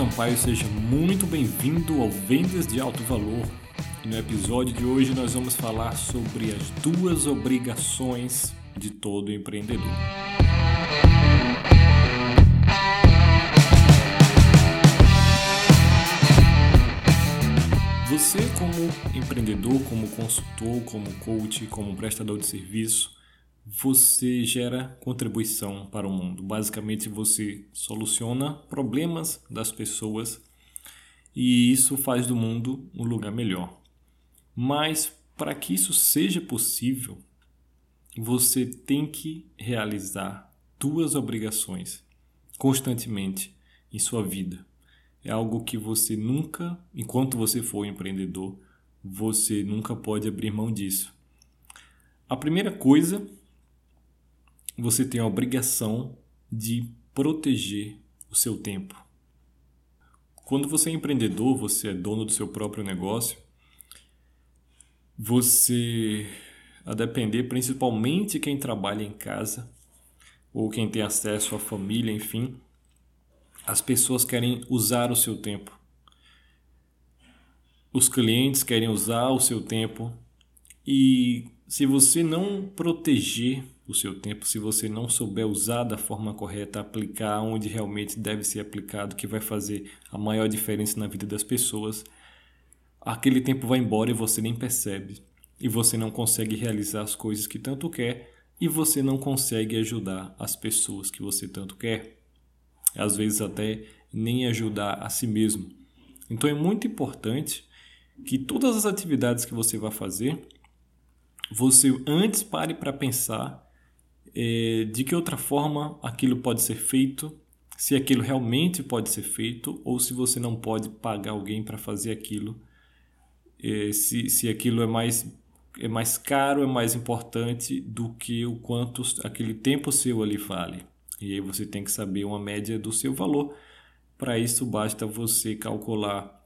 Sampaio, seja muito bem-vindo ao Vendas de Alto Valor. No episódio de hoje nós vamos falar sobre as duas obrigações de todo empreendedor. Você, como empreendedor, como consultor, como coach, como prestador de serviço, você gera contribuição para o mundo. Basicamente, você soluciona problemas das pessoas e isso faz do mundo um lugar melhor. Mas para que isso seja possível, você tem que realizar duas obrigações constantemente em sua vida. É algo que você nunca, enquanto você for empreendedor, você nunca pode abrir mão disso. A primeira coisa você tem a obrigação de proteger o seu tempo. Quando você é empreendedor, você é dono do seu próprio negócio, você, a depender principalmente quem trabalha em casa ou quem tem acesso à família, enfim, as pessoas querem usar o seu tempo. Os clientes querem usar o seu tempo e se você não proteger o seu tempo, se você não souber usar da forma correta, aplicar onde realmente deve ser aplicado, que vai fazer a maior diferença na vida das pessoas, aquele tempo vai embora e você nem percebe. E você não consegue realizar as coisas que tanto quer e você não consegue ajudar as pessoas que você tanto quer. Às vezes até nem ajudar a si mesmo. Então é muito importante que todas as atividades que você vai fazer, você antes pare para pensar de que outra forma aquilo pode ser feito, se aquilo realmente pode ser feito ou se você não pode pagar alguém para fazer aquilo, é, se, se aquilo é mais, é mais caro, é mais importante do que o quanto aquele tempo seu ali vale. E aí você tem que saber uma média do seu valor. Para isso basta você calcular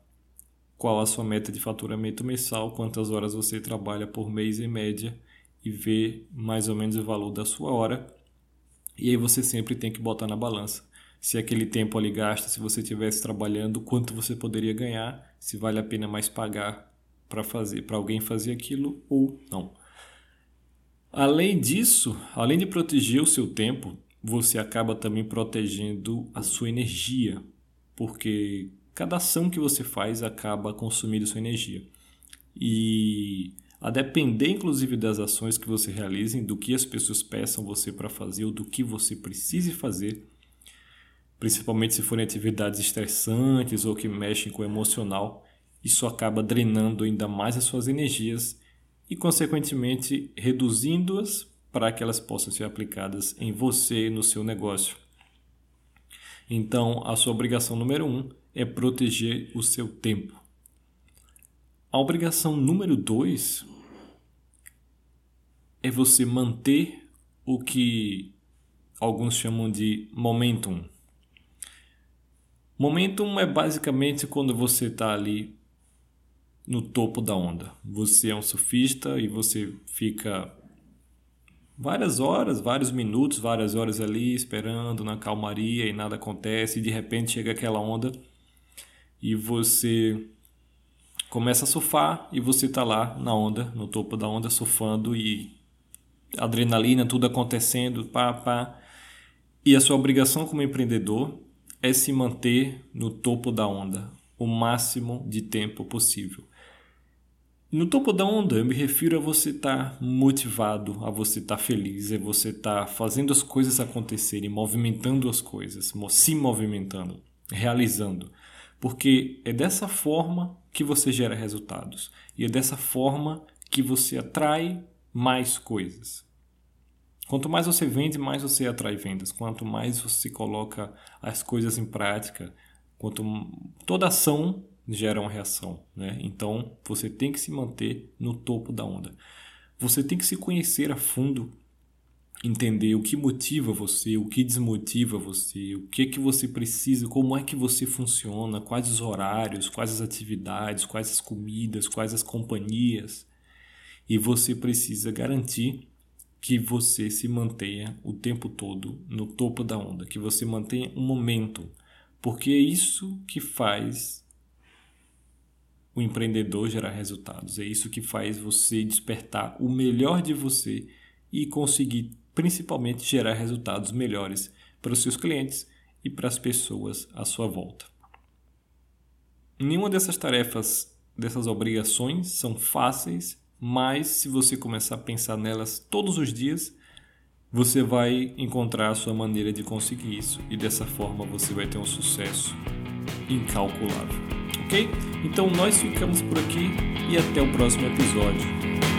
qual a sua meta de faturamento mensal, quantas horas você trabalha por mês em média e ver mais ou menos o valor da sua hora. E aí você sempre tem que botar na balança. Se aquele tempo ali gasta, se você estivesse trabalhando, quanto você poderia ganhar, se vale a pena mais pagar para fazer, para alguém fazer aquilo ou não. Além disso, além de proteger o seu tempo, você acaba também protegendo a sua energia, porque cada ação que você faz acaba consumindo sua energia. E a depender inclusive das ações que você realize, do que as pessoas peçam você para fazer ou do que você precise fazer, principalmente se forem atividades estressantes ou que mexem com o emocional, isso acaba drenando ainda mais as suas energias e, consequentemente, reduzindo-as para que elas possam ser aplicadas em você e no seu negócio. Então, a sua obrigação número um é proteger o seu tempo. A obrigação número dois é você manter o que alguns chamam de momentum. Momentum é basicamente quando você está ali no topo da onda. Você é um surfista e você fica várias horas, vários minutos, várias horas ali esperando na calmaria e nada acontece e de repente chega aquela onda e você começa a surfar e você está lá na onda, no topo da onda surfando e adrenalina, tudo acontecendo, pá, pá. E a sua obrigação como empreendedor é se manter no topo da onda o máximo de tempo possível. No topo da onda, eu me refiro a você estar tá motivado, a você estar tá feliz, a você estar tá fazendo as coisas acontecerem, movimentando as coisas, se movimentando, realizando. Porque é dessa forma que você gera resultados e é dessa forma que você atrai mais coisas. Quanto mais você vende, mais você atrai vendas. Quanto mais você coloca as coisas em prática, quanto toda ação gera uma reação, né? Então, você tem que se manter no topo da onda. Você tem que se conhecer a fundo, entender o que motiva você, o que desmotiva você, o que é que você precisa, como é que você funciona, quais os horários, quais as atividades, quais as comidas, quais as companhias. E você precisa garantir que você se mantenha o tempo todo no topo da onda, que você mantenha um momento, Porque é isso que faz o empreendedor gerar resultados. É isso que faz você despertar o melhor de você e conseguir principalmente gerar resultados melhores para os seus clientes e para as pessoas à sua volta. Nenhuma dessas tarefas, dessas obrigações são fáceis, mas se você começar a pensar nelas todos os dias, você vai encontrar a sua maneira de conseguir isso e dessa forma você vai ter um sucesso incalculável. Ok? Então nós ficamos por aqui e até o próximo episódio.